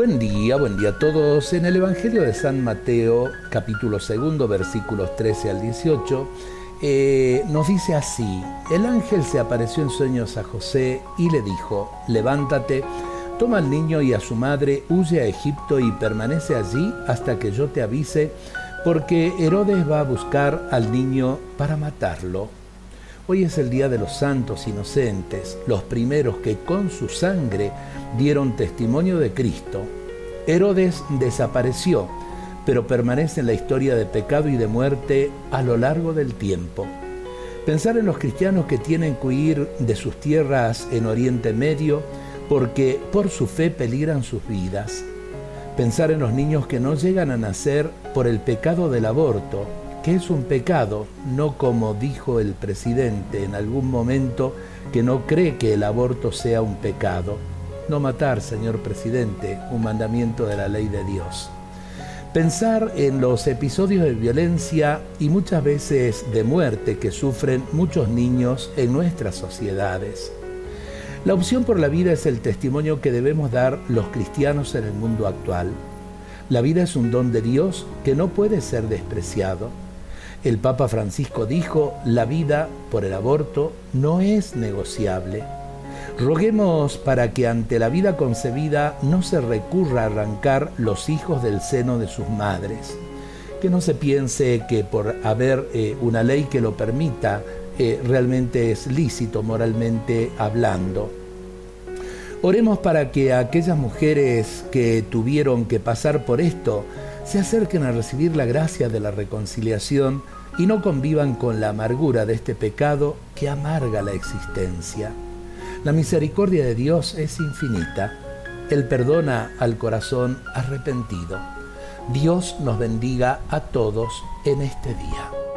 Buen día, buen día a todos. En el Evangelio de San Mateo, capítulo segundo, versículos 13 al 18, eh, nos dice así, el ángel se apareció en sueños a José y le dijo, levántate, toma al niño y a su madre, huye a Egipto y permanece allí hasta que yo te avise, porque Herodes va a buscar al niño para matarlo. Hoy es el día de los santos inocentes, los primeros que con su sangre dieron testimonio de Cristo. Herodes desapareció, pero permanece en la historia de pecado y de muerte a lo largo del tiempo. Pensar en los cristianos que tienen que huir de sus tierras en Oriente Medio porque por su fe peligran sus vidas. Pensar en los niños que no llegan a nacer por el pecado del aborto que es un pecado, no como dijo el presidente en algún momento que no cree que el aborto sea un pecado. No matar, señor presidente, un mandamiento de la ley de Dios. Pensar en los episodios de violencia y muchas veces de muerte que sufren muchos niños en nuestras sociedades. La opción por la vida es el testimonio que debemos dar los cristianos en el mundo actual. La vida es un don de Dios que no puede ser despreciado. El Papa Francisco dijo, la vida por el aborto no es negociable. Roguemos para que ante la vida concebida no se recurra a arrancar los hijos del seno de sus madres. Que no se piense que por haber eh, una ley que lo permita, eh, realmente es lícito moralmente hablando. Oremos para que aquellas mujeres que tuvieron que pasar por esto se acerquen a recibir la gracia de la reconciliación y no convivan con la amargura de este pecado que amarga la existencia. La misericordia de Dios es infinita. Él perdona al corazón arrepentido. Dios nos bendiga a todos en este día.